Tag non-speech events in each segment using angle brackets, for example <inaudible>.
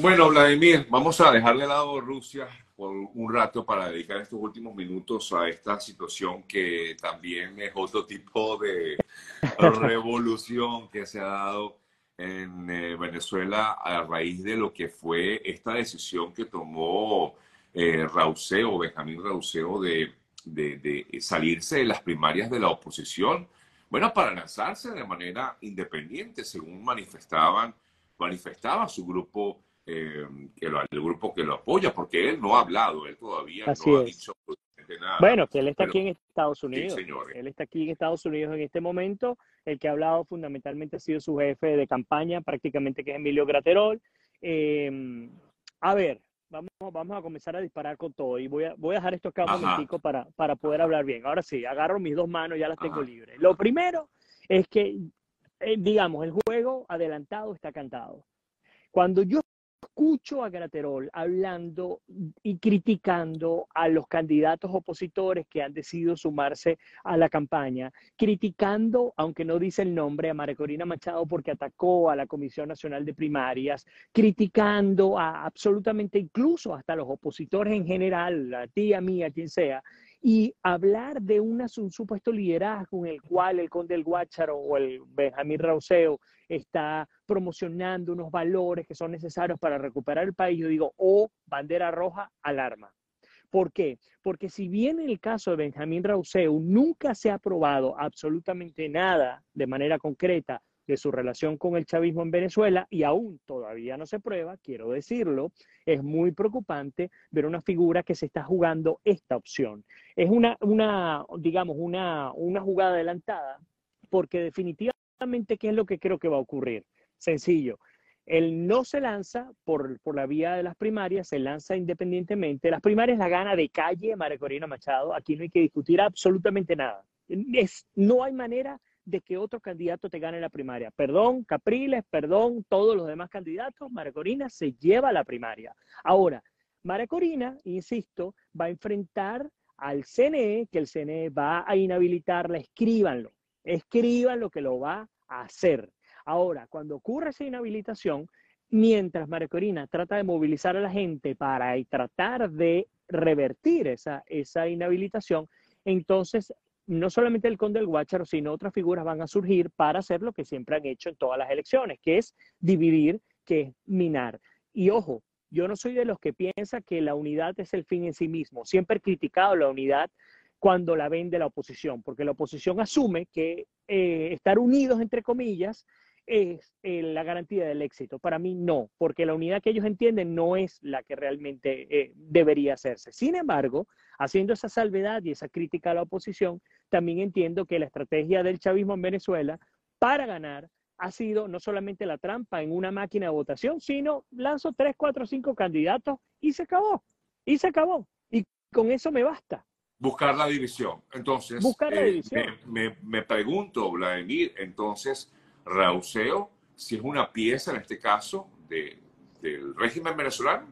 Bueno, Vladimir, vamos a dejar de lado Rusia por un rato para dedicar estos últimos minutos a esta situación que también es otro tipo de <laughs> revolución que se ha dado en eh, Venezuela a raíz de lo que fue esta decisión que tomó eh, Rauseo, Benjamín Rauseo, de, de, salirse de las primarias de la oposición, bueno, para lanzarse de manera independiente, según manifestaban, manifestaba su grupo eh, el grupo que lo apoya, porque él no ha hablado, él todavía no ha dicho nada. Bueno, que él está aquí en Estados Unidos. él está aquí en Estados Unidos en este momento. El que ha hablado fundamentalmente ha sido su jefe de campaña, prácticamente que es Emilio Graterol. Eh, a ver, vamos, vamos a comenzar a disparar con todo y voy a, voy a dejar esto acá un momentico para, para poder hablar bien. Ahora sí, agarro mis dos manos, ya las tengo libres. Lo primero es que, eh, digamos, el juego adelantado está cantado. Cuando yo escucho a Graterol hablando y criticando a los candidatos opositores que han decidido sumarse a la campaña, criticando, aunque no dice el nombre, a María Corina Machado porque atacó a la Comisión Nacional de Primarias, criticando a absolutamente incluso hasta los opositores en general, a ti, a mí, a quien sea, y hablar de un supuesto liderazgo en el cual el conde del Guácharo o el Benjamín Rauseo está promocionando unos valores que son necesarios para recuperar el país, yo digo, oh, bandera roja, alarma. ¿Por qué? Porque si bien en el caso de Benjamín Rauseu nunca se ha probado absolutamente nada de manera concreta de su relación con el chavismo en Venezuela y aún todavía no se prueba, quiero decirlo, es muy preocupante ver una figura que se está jugando esta opción. Es una, una digamos, una, una jugada adelantada porque definitivamente, ¿qué es lo que creo que va a ocurrir? Sencillo. Él no se lanza por, por, la vía de las primarias, se lanza independientemente. Las primarias la gana de calle María Corina Machado. Aquí no hay que discutir absolutamente nada. Es, no hay manera de que otro candidato te gane la primaria. Perdón, Capriles, perdón, todos los demás candidatos, María Corina se lleva la primaria. Ahora, María Corina, insisto, va a enfrentar al CNE, que el CNE va a inhabilitarla, escríbanlo, escriban lo que lo va a hacer. Ahora, cuando ocurre esa inhabilitación, mientras María Corina trata de movilizar a la gente para tratar de revertir esa, esa inhabilitación, entonces no solamente el conde del Guácharo, sino otras figuras van a surgir para hacer lo que siempre han hecho en todas las elecciones, que es dividir, que es minar. Y ojo, yo no soy de los que piensa que la unidad es el fin en sí mismo. Siempre he criticado la unidad cuando la vende la oposición, porque la oposición asume que eh, estar unidos, entre comillas, es eh, la garantía del éxito. Para mí no, porque la unidad que ellos entienden no es la que realmente eh, debería hacerse. Sin embargo, haciendo esa salvedad y esa crítica a la oposición, también entiendo que la estrategia del chavismo en Venezuela para ganar ha sido no solamente la trampa en una máquina de votación, sino lanzo tres, cuatro, cinco candidatos y se acabó. Y se acabó. Y con eso me basta. Buscar la división. Entonces, Buscar la eh, división. Me, me, pregunto, Vladimir, entonces, Rauseo, si es una pieza en este caso de, del régimen venezolano?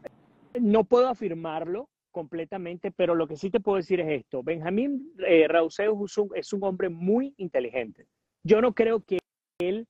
No puedo afirmarlo completamente, pero lo que sí te puedo decir es esto. Benjamín eh, Rauseo es un, hombre muy inteligente. Yo no creo que él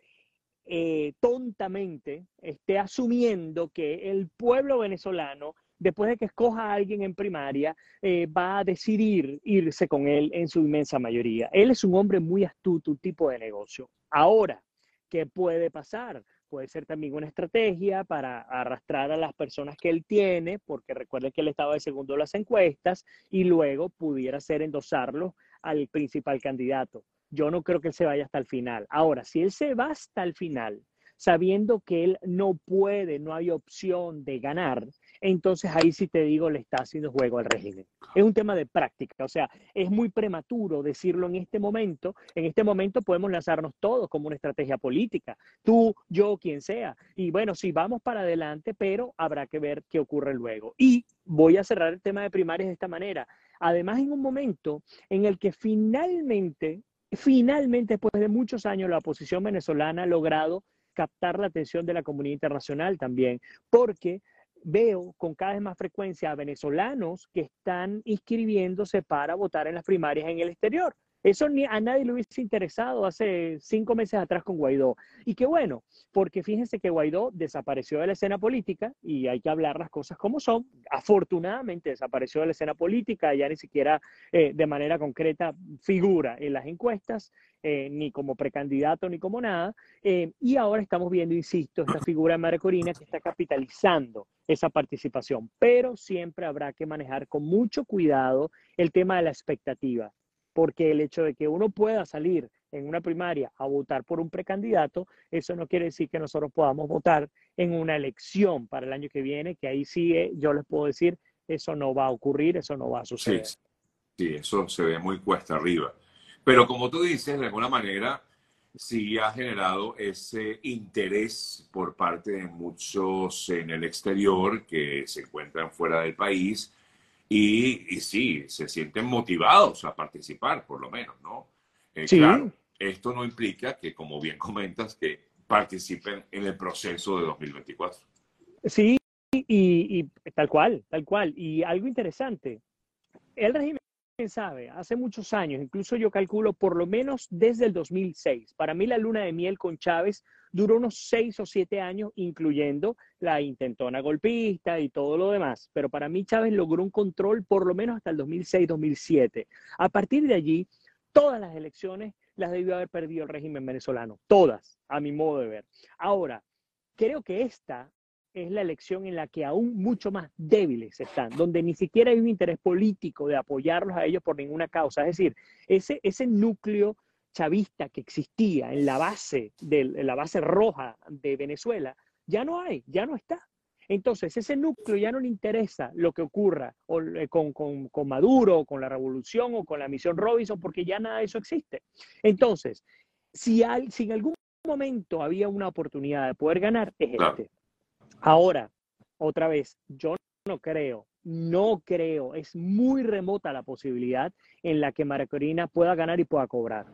eh, tontamente esté asumiendo que el pueblo venezolano, después de que escoja a alguien en primaria, eh, va a decidir irse con él en su inmensa mayoría. Él es un hombre muy astuto, un tipo de negocio. Ahora, ¿Qué puede pasar? Puede ser también una estrategia para arrastrar a las personas que él tiene, porque recuerden que él estaba de segundo las encuestas, y luego pudiera ser endosarlo al principal candidato. Yo no creo que él se vaya hasta el final. Ahora, si él se va hasta el final, sabiendo que él no puede, no hay opción de ganar, entonces ahí sí te digo, le está haciendo juego al régimen. Es un tema de práctica, o sea, es muy prematuro decirlo en este momento. En este momento podemos lanzarnos todos como una estrategia política, tú, yo, quien sea. Y bueno, sí, vamos para adelante, pero habrá que ver qué ocurre luego. Y voy a cerrar el tema de primarias de esta manera. Además, en un momento en el que finalmente, finalmente, después de muchos años, la oposición venezolana ha logrado captar la atención de la comunidad internacional también, porque veo con cada vez más frecuencia a venezolanos que están inscribiéndose para votar en las primarias en el exterior. Eso ni a nadie le hubiese interesado hace cinco meses atrás con Guaidó. Y qué bueno, porque fíjense que Guaidó desapareció de la escena política y hay que hablar las cosas como son. Afortunadamente desapareció de la escena política, ya ni siquiera eh, de manera concreta figura en las encuestas, eh, ni como precandidato ni como nada. Eh, y ahora estamos viendo, insisto, esta figura de María Corina que está capitalizando esa participación, pero siempre habrá que manejar con mucho cuidado el tema de la expectativa porque el hecho de que uno pueda salir en una primaria a votar por un precandidato, eso no quiere decir que nosotros podamos votar en una elección para el año que viene, que ahí sí eh, yo les puedo decir, eso no va a ocurrir, eso no va a suceder. Sí, sí eso se ve muy cuesta arriba. Pero como tú dices, de alguna manera sí ha generado ese interés por parte de muchos en el exterior que se encuentran fuera del país y, sí, se sienten motivados a participar, por lo menos, ¿no? Eh, claro, esto no implica que, como bien comentas, que participen en el proceso de 2024. Sí, y, y tal cual, tal cual. Y algo interesante, el régimen sabe, hace muchos años, incluso yo calculo por lo menos desde el 2006. Para mí la luna de miel con Chávez duró unos seis o siete años, incluyendo la intentona golpista y todo lo demás. Pero para mí Chávez logró un control por lo menos hasta el 2006-2007. A partir de allí, todas las elecciones las debió haber perdido el régimen venezolano. Todas, a mi modo de ver. Ahora, creo que esta es la elección en la que aún mucho más débiles están, donde ni siquiera hay un interés político de apoyarlos a ellos por ninguna causa. Es decir, ese, ese núcleo chavista que existía en la base, de, la base roja de Venezuela, ya no hay, ya no está. Entonces, ese núcleo ya no le interesa lo que ocurra eh, con, con, con, Maduro, con la revolución o con la misión Robinson, porque ya nada de eso existe. Entonces, si, hay, si en algún momento había una oportunidad de poder ganar, es este. Ahora, otra vez, yo no creo, no creo, es muy remota la posibilidad en la que María Corina pueda ganar y pueda cobrar.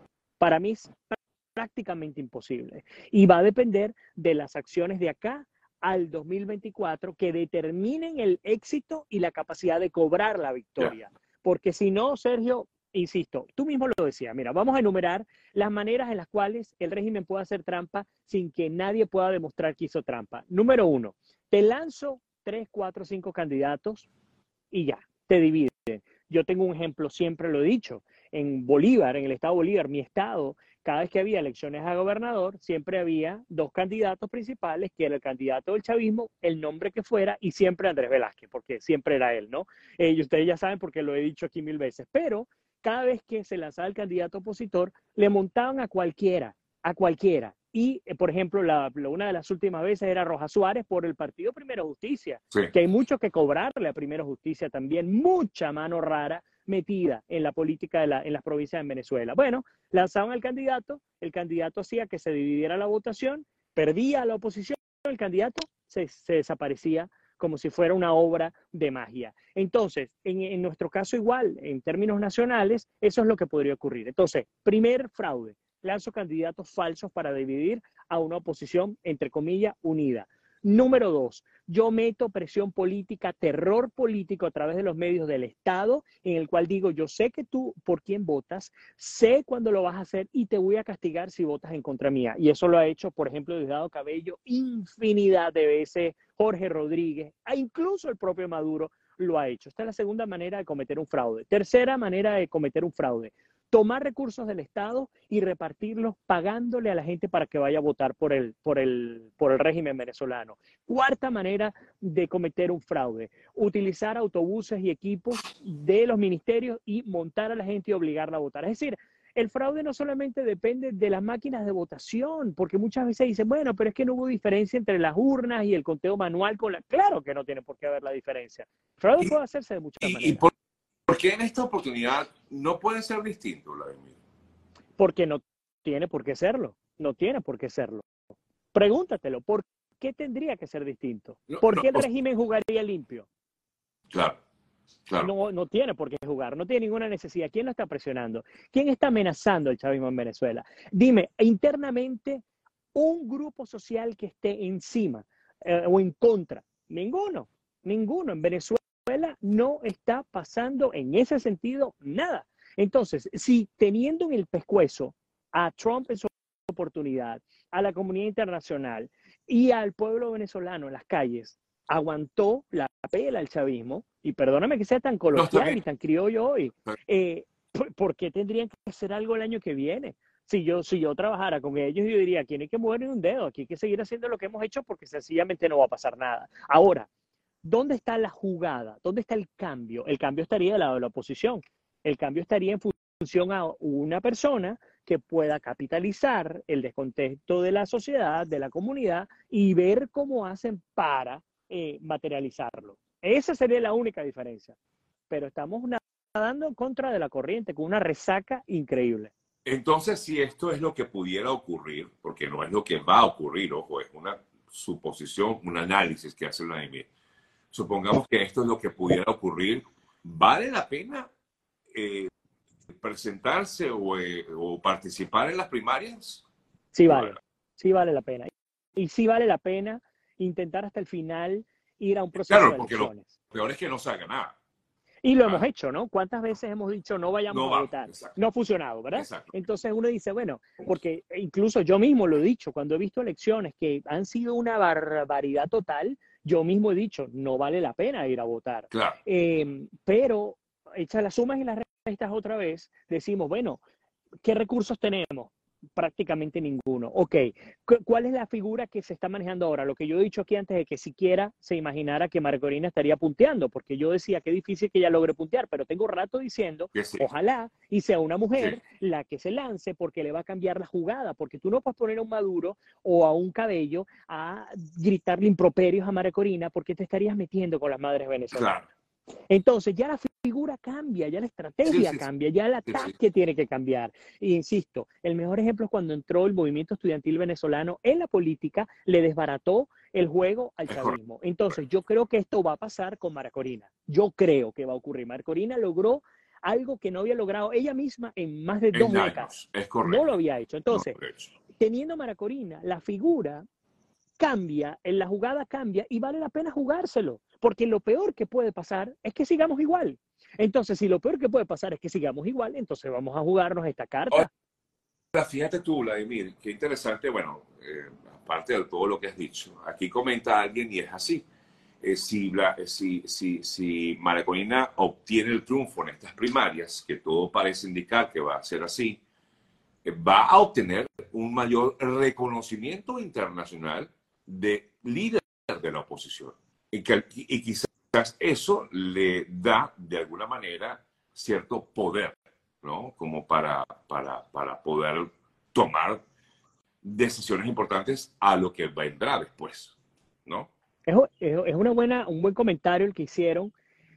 Para mí es prácticamente imposible. Y va a depender de las acciones de acá al 2024 que determinen el éxito y la capacidad de cobrar la victoria. Porque si no, Sergio, insisto, tú mismo lo decías, mira, vamos a enumerar las maneras en las cuales el régimen puede hacer trampa sin que nadie pueda demostrar que hizo trampa. Número uno, te lanzo tres, cuatro, cinco candidatos y ya, te dividen. Yo tengo un ejemplo, siempre lo he dicho, en Bolívar, en el estado de Bolívar, mi estado, cada vez que había elecciones a gobernador, siempre había dos candidatos principales, que era el candidato del chavismo, el nombre que fuera, y siempre Andrés Velázquez, porque siempre era él, ¿no? Eh, y ustedes ya saben porque lo he dicho aquí mil veces, pero cada vez que se lanzaba el candidato opositor, le montaban a cualquiera, a cualquiera. Y, eh, por ejemplo, una de las últimas veces era Roja Suárez por el partido Primero Justicia, que hay mucho que cobrarle a Primero Justicia también, mucha mano rara metida en la política de la, en las provincias de Venezuela. Bueno, lanzaban al candidato, el candidato hacía que se dividiera la votación, perdía la oposición, el candidato se, se desaparecía como si fuera una obra de magia. Entonces, en, nuestro caso igual, en términos nacionales, eso es lo que podría ocurrir. Entonces, primer fraude, lanzo candidatos falsos para dividir a una oposición, entre comillas, unida. Número dos, yo meto presión política, terror político a través de los medios del Estado, en el cual digo, yo sé que tú por quién votas, sé cuándo lo vas a hacer y te voy a castigar si votas en contra mía. Y eso lo ha hecho, por ejemplo, Diosdado Cabello infinidad de veces, Jorge Rodríguez, e incluso el propio Maduro lo ha hecho. Esta es la segunda manera de cometer un fraude. Tercera manera de cometer un fraude, tomar recursos del Estado y repartirlos pagándole a la gente para que vaya a votar por el, por el, por el régimen venezolano. Cuarta manera de cometer un fraude, utilizar autobuses y equipos de los ministerios y montar a la gente y obligarla a votar. Es decir, el fraude no solamente depende de las máquinas de votación, porque muchas veces dicen, bueno, pero es que no hubo diferencia entre las urnas y el conteo manual con la... Claro que no tiene por qué haber la diferencia. El fraude puede hacerse de muchas maneras. ¿Por qué en esta oportunidad no puede ser distinto, Vladimir? Porque no tiene por qué serlo. No tiene por qué serlo. Pregúntatelo, ¿por qué tendría que ser distinto? ¿Por qué el régimen jugaría limpio? Claro. No, no tiene por qué jugar, no tiene ninguna necesidad. ¿Quién lo está presionando? ¿Quién está amenazando el chavismo en Venezuela? Dime, internamente, un grupo social que esté encima eh, o en contra. Ninguno, ninguno. En Venezuela no está pasando en ese sentido nada. Entonces, si teniendo en el pescuezo a Trump en su oportunidad, a la comunidad internacional y al pueblo venezolano en las calles, aguantó la pela el chavismo, y perdóname que sea tan coloquial y tan criollo hoy, eh, ¿por qué tendrían que hacer algo el año que viene? Si yo, si yo trabajara con ellos, yo diría, aquí no hay que mover un dedo, aquí hay que seguir haciendo lo que hemos hecho porque sencillamente no va a pasar nada. Ahora, ¿dónde está la jugada? ¿Dónde está el cambio? El cambio estaría del lado de la oposición. El cambio estaría en función a una persona que pueda capitalizar el descontexto de la sociedad, de la comunidad y ver cómo hacen para eh, materializarlo. Esa sería la única diferencia. Pero estamos nadando en contra de la corriente con una resaca increíble. Entonces, si esto es lo que pudiera ocurrir, porque no es lo que va a ocurrir, ojo, es una suposición, un análisis que hace la EMI. Supongamos que esto es lo que pudiera ocurrir. ¿Vale la pena eh, presentarse eh, o, participar en las primarias? Sí vale, sí vale la pena. Y sí vale la pena intentar hasta el final ir a un proceso claro, porque Lo peor es que no salga nada. Y lo hemos hecho, ¿no? ¿Cuántas veces hemos dicho no vayamos a votar? No ha funcionado, ¿verdad? Entonces uno dice, bueno, porque incluso yo mismo lo he dicho, cuando he visto elecciones que han sido una barbaridad total, yo mismo he dicho, no vale la pena ir a votar. Claro. Eh, pero hechas las sumas y las restas otra vez, decimos, bueno, ¿qué recursos tenemos? Prácticamente ninguno. Ok, ¿cuál es la figura que se está manejando ahora? Lo que yo he dicho aquí antes de que siquiera se imaginara que Marcorina estaría punteando, porque yo decía que difícil que ella logre puntear, pero tengo rato diciendo, ojalá y sea una mujer la que se lance porque le va a cambiar la jugada, porque tú no puedes poner a un Maduro o a un Cabello a gritarle improperios a Marcorina porque te estarías metiendo con las madres venezolanas. Entonces ya la figura cambia, ya la estrategia cambia, ya el ataque tiene que cambiar. Y insisto, el mejor ejemplo es cuando entró el movimiento estudiantil venezolano en la política, le desbarató el juego al chavismo. Entonces yo creo que esto va a pasar con Maracorina. Yo creo que va a ocurrir. Maracorina logró algo que no había logrado ella misma en más de dos décadas. no lo había hecho. Entonces, teniendo Maracorina, la figura cambia, en la jugada cambia y vale la pena jugárselo, porque lo peor que puede pasar es que sigamos igual. Entonces, si lo peor que puede pasar es que sigamos igual, entonces vamos a jugarnos esta carta. Ahora, fíjate tú, Vladimir, qué interesante, bueno, eh, aparte de todo lo que has dicho, aquí comenta alguien y es así. Eh, si, eh, si, si, si Maraconina obtiene el triunfo en estas primarias, que todo parece indicar que va a ser así, va a obtener un mayor reconocimiento internacional de líder de la oposición. Y, que, y quizás eso le da de alguna manera cierto poder, ¿no? Como para, para, para poder tomar decisiones importantes a lo que vendrá después, ¿no? Es, es una buena, un buen comentario el que hicieron.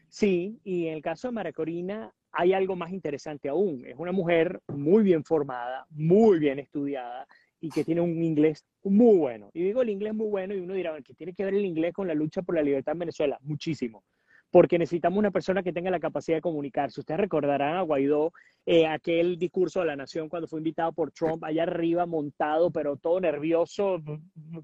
Sí, y en el caso de María Corina hay algo más interesante aún. Es una mujer muy bien formada, muy bien estudiada, y que tiene un inglés muy bueno. Y digo el inglés muy bueno y uno dirá, ¿qué tiene que ver el inglés con la lucha por la libertad en Venezuela? Muchísimo. Porque necesitamos una persona que tenga la capacidad de comunicarse. Ustedes recordarán a Guaidó, eh, aquel discurso de la nación cuando fue invitado por Trump allá arriba, montado, pero todo nervioso,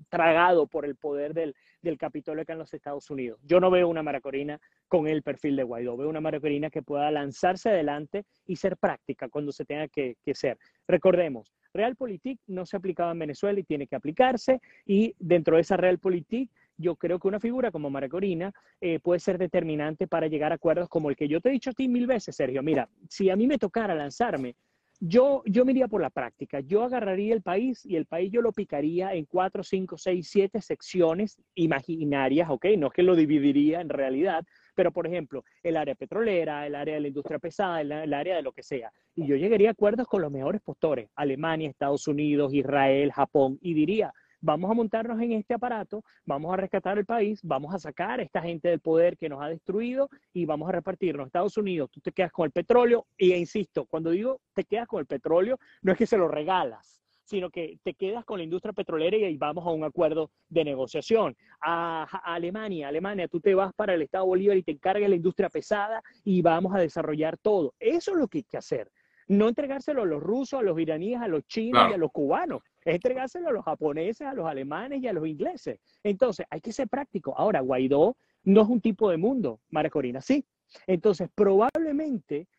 tragado por el poder del, del Capitolio acá en los Estados Unidos. Yo no veo una maracorina con el perfil de Guaidó, veo una maracorina que pueda lanzarse adelante y ser práctica cuando se tenga que, que ser. Recordemos, Realpolitik no se aplicaba en Venezuela y tiene que aplicarse y dentro de esa Realpolitik yo creo que una figura como Maracorina eh, puede ser determinante para llegar a acuerdos como el que yo te he dicho a ti mil veces, Sergio. Mira, si a mí me tocara lanzarme, yo, yo me iría por la práctica. Yo agarraría el país y el país yo lo picaría en cuatro, cinco, seis, siete secciones imaginarias, ¿ok? No es que lo dividiría en realidad, pero, por ejemplo, el área petrolera, el área de la industria pesada, el, área de lo que sea. Y yo llegaría a acuerdos con los mejores postores, Alemania, Estados Unidos, Israel, Japón, y diría, vamos a montarnos en este aparato, vamos a rescatar el país, vamos a sacar a esta gente del poder que nos ha destruido y vamos a repartirnos. Estados Unidos, tú te quedas con el petróleo y, insisto, cuando digo te quedas con el petróleo, no es que se lo regalas, sino que te quedas con la industria petrolera y vamos a un acuerdo de negociación. A, Alemania, Alemania, tú te vas para el Estado Bolívar y te encargas la industria pesada y vamos a desarrollar todo. Eso es lo que hay que hacer. No entregárselo a los rusos, a los iraníes, a los chinos y a los cubanos. Es entregárselo a los japoneses, a los alemanes y a los ingleses. Entonces, hay que ser práctico. Ahora, Guaidó no es un tipo de mundo, María Corina, sí. Entonces, probablemente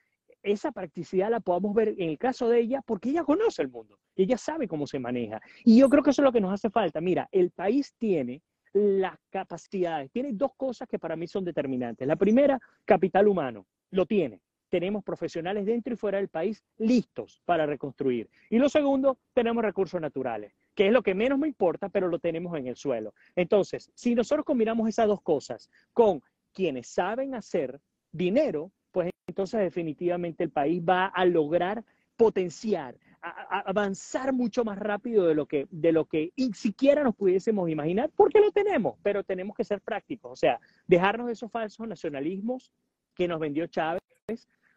esa practicidad la podamos ver en el caso de ella porque ella conoce el mundo, ella sabe cómo se maneja. Y yo creo que eso es lo que nos hace falta. Mira, el país tiene las capacidades, tiene dos cosas que para mí son determinantes. La primera, capital humano, lo tiene. Tenemos profesionales dentro y fuera del país listos para reconstruir. Y lo segundo, tenemos recursos naturales, que es lo que menos me importa, pero lo tenemos en el suelo. Entonces, si nosotros combinamos esas dos cosas con quienes saben hacer dinero, pues entonces definitivamente el país va a lograr potenciar, avanzar mucho más rápido de lo que de lo que siquiera nos pudiésemos imaginar, porque lo tenemos, pero tenemos que ser prácticos, o sea, dejarnos de esos falsos nacionalismos que nos vendió Chávez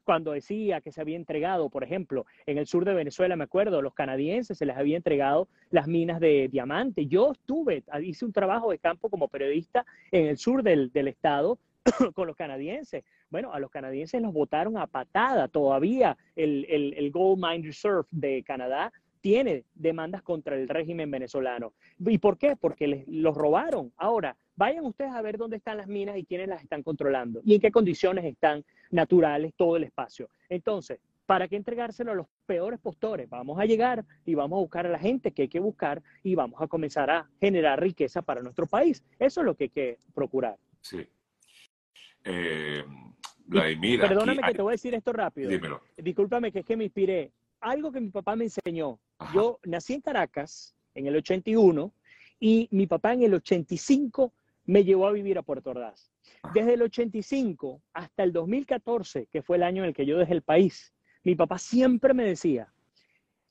cuando decía que se había entregado, por ejemplo, en el sur de Venezuela, me acuerdo, los canadienses se les había entregado las minas de diamante. Yo estuve, hice un trabajo de campo como periodista en el sur del, del estado <coughs> con los canadienses. Bueno, a los canadienses los votaron a patada. Todavía el, el, Gold Mine Reserve de Canadá tiene demandas contra el régimen venezolano. ¿Y por qué? Porque les, los robaron. Ahora, vayan ustedes a ver dónde están las minas y quiénes las están controlando y en qué condiciones están naturales todo el espacio. Entonces, ¿para qué entregárselo a los peores postores? Vamos a llegar y vamos a buscar a la gente que hay que buscar y vamos a comenzar a generar riqueza para nuestro país. Eso es lo que hay que procurar. Sí. Eh, Vladimir. Perdóname que te voy a decir esto rápido. Dímelo. Discúlpame que es que me inspiré. Algo que mi papá me enseñó. Yo nací en Caracas en el 81 y mi papá en el 85 me llevó a vivir a Puerto Ordaz. Desde el 85 hasta el 2014, que fue el año en el que yo dejé el país, mi papá siempre me decía,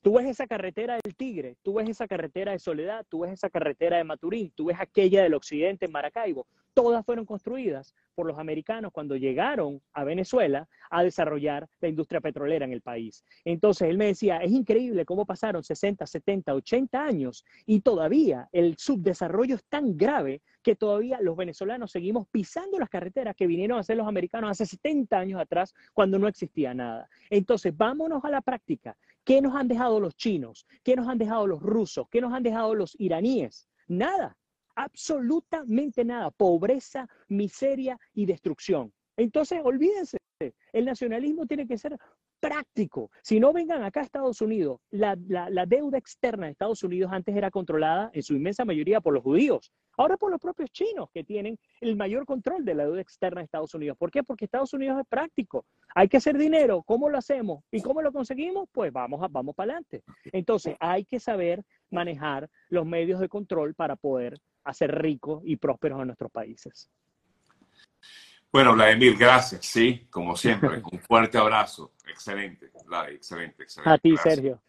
Tú ves esa carretera del Tigre, tú ves esa carretera de Soledad, tú ves esa carretera de Maturín, tú ves aquella del occidente en Maracaibo. Todas fueron construidas por los americanos cuando llegaron a Venezuela a desarrollar la industria petrolera en el país. Entonces él me decía, es increíble cómo pasaron 60, 70, 80 años y todavía el subdesarrollo es tan grave que todavía los venezolanos seguimos pisando las carreteras que vinieron a hacer los americanos hace 70 años atrás cuando no existía nada. Entonces vámonos a la práctica. ¿Qué nos han dejado los chinos? ¿Qué nos han dejado los rusos? ¿Qué nos han dejado los iraníes? Nada, absolutamente nada. Pobreza, miseria y destrucción. Entonces, olvídense, el nacionalismo tiene que ser práctico. Si no vengan acá a Estados Unidos, la, deuda externa de Estados Unidos antes era controlada en su inmensa mayoría por los judíos, ahora por los propios chinos que tienen el mayor control de la deuda externa de Estados Unidos. ¿Por qué? Porque Estados Unidos es práctico. Hay que hacer dinero. ¿Cómo lo hacemos? ¿Y cómo lo conseguimos? Pues vamos, vamos para adelante. Entonces, hay que saber manejar los medios de control para poder hacer ricos y prósperos a nuestros países. Bueno, Vladimir, gracias, sí, como siempre. <laughs> Un fuerte abrazo. Excelente, Vlad, excelente, excelente. A ti, Sergio.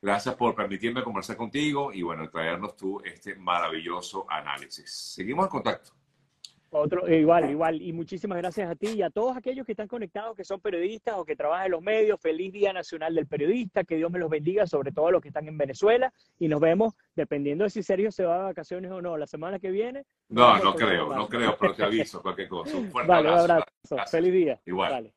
Gracias por permitirme conversar contigo y, bueno, traernos tú este maravilloso análisis. Seguimos en contacto. Otro, igual, igual. Y muchísimas gracias a ti y a todos aquellos que están conectados, que son periodistas o que trabajan en los medios. Feliz Día Nacional del Periodista. Que Dios me los bendiga, sobre todo a los que están en Venezuela. Y nos vemos, dependiendo de si Sergio se va de vacaciones o no, la semana que viene. No, no creo, no creo, pero te aviso <laughs> cualquier cosa. Un fuerte vale, abrazo. Feliz día. Igual.